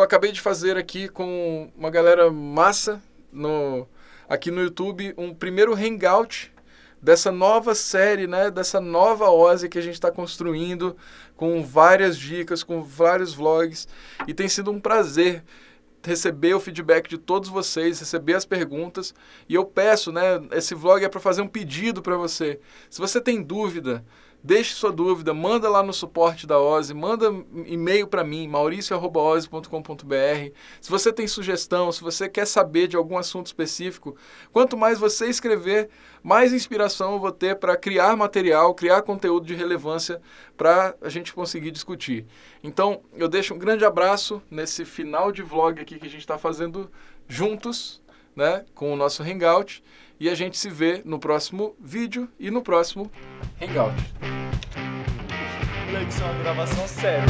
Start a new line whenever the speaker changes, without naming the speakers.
acabei de fazer aqui com uma galera massa no, aqui no YouTube um primeiro hangout dessa nova série, né, dessa nova Ozzy que a gente está construindo, com várias dicas, com vários vlogs, e tem sido um prazer receber o feedback de todos vocês, receber as perguntas, e eu peço, né, esse vlog é para fazer um pedido para você. Se você tem dúvida, Deixe sua dúvida, manda lá no suporte da OSE, manda e-mail para mim, mauricio.ose.com.br. Se você tem sugestão, se você quer saber de algum assunto específico, quanto mais você escrever, mais inspiração eu vou ter para criar material, criar conteúdo de relevância para a gente conseguir discutir. Então, eu deixo um grande abraço nesse final de vlog aqui que a gente está fazendo juntos, né, com o nosso Hangout. E a gente se vê no próximo vídeo e no próximo Hangout.
Isso gravação séria.